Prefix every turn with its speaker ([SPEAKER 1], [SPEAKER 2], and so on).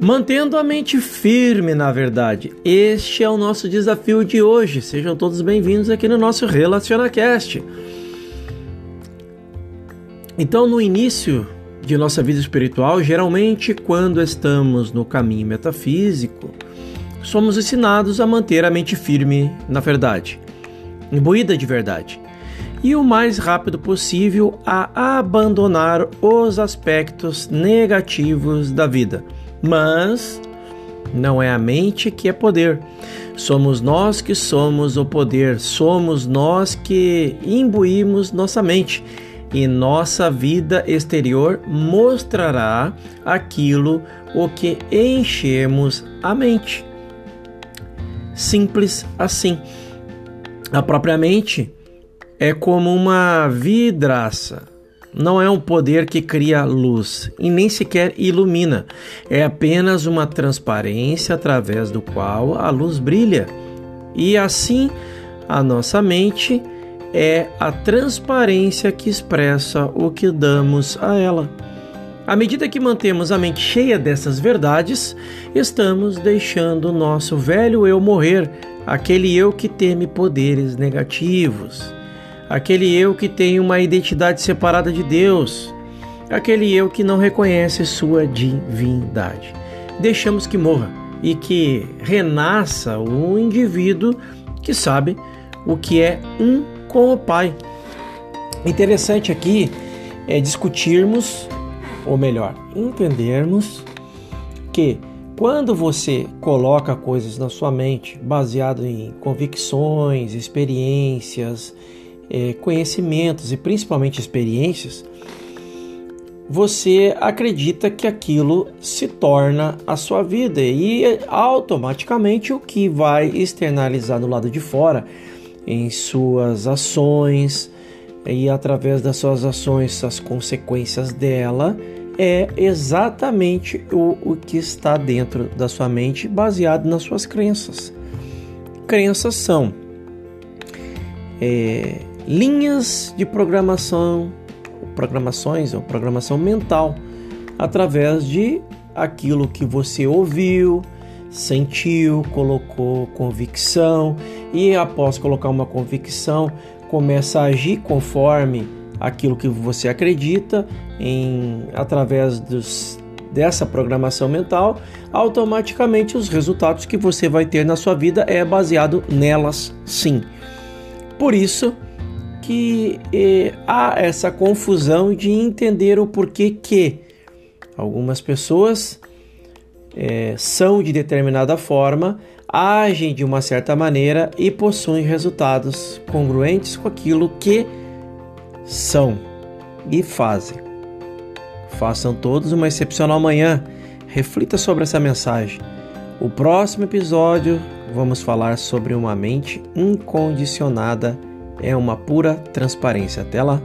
[SPEAKER 1] Mantendo a mente firme na verdade. Este é o nosso desafio de hoje. Sejam todos bem-vindos aqui no nosso RelacionaCast. Então, no início de nossa vida espiritual, geralmente quando estamos no caminho metafísico, somos ensinados a manter a mente firme na verdade, imbuída de verdade, e o mais rápido possível a abandonar os aspectos negativos da vida mas não é a mente que é poder. Somos nós que somos o poder, somos nós que imbuímos nossa mente e nossa vida exterior mostrará aquilo o que enchemos a mente. Simples assim. A própria mente é como uma vidraça não é um poder que cria luz e nem sequer ilumina. É apenas uma transparência através do qual a luz brilha. E assim, a nossa mente é a transparência que expressa o que damos a ela. À medida que mantemos a mente cheia dessas verdades, estamos deixando o nosso velho eu morrer, aquele eu que teme poderes negativos aquele eu que tem uma identidade separada de Deus, aquele eu que não reconhece sua divindade. Deixamos que morra e que renasça o indivíduo que sabe o que é um com o Pai. Interessante aqui é discutirmos, ou melhor, entendermos que quando você coloca coisas na sua mente baseado em convicções, experiências, é, conhecimentos e principalmente experiências, você acredita que aquilo se torna a sua vida e automaticamente o que vai externalizar do lado de fora em suas ações e através das suas ações, as consequências dela é exatamente o, o que está dentro da sua mente baseado nas suas crenças. Crenças são é, linhas de programação, programações ou programação mental através de aquilo que você ouviu, sentiu, colocou convicção e após colocar uma convicção começa a agir conforme aquilo que você acredita em através dos, dessa programação mental, automaticamente os resultados que você vai ter na sua vida é baseado nelas, sim. Por isso, que eh, há essa confusão de entender o porquê que algumas pessoas eh, são de determinada forma, agem de uma certa maneira e possuem resultados congruentes com aquilo que são e fazem. Façam todos uma excepcional manhã. Reflita sobre essa mensagem. O próximo episódio vamos falar sobre uma mente incondicionada é uma pura transparência. Até lá!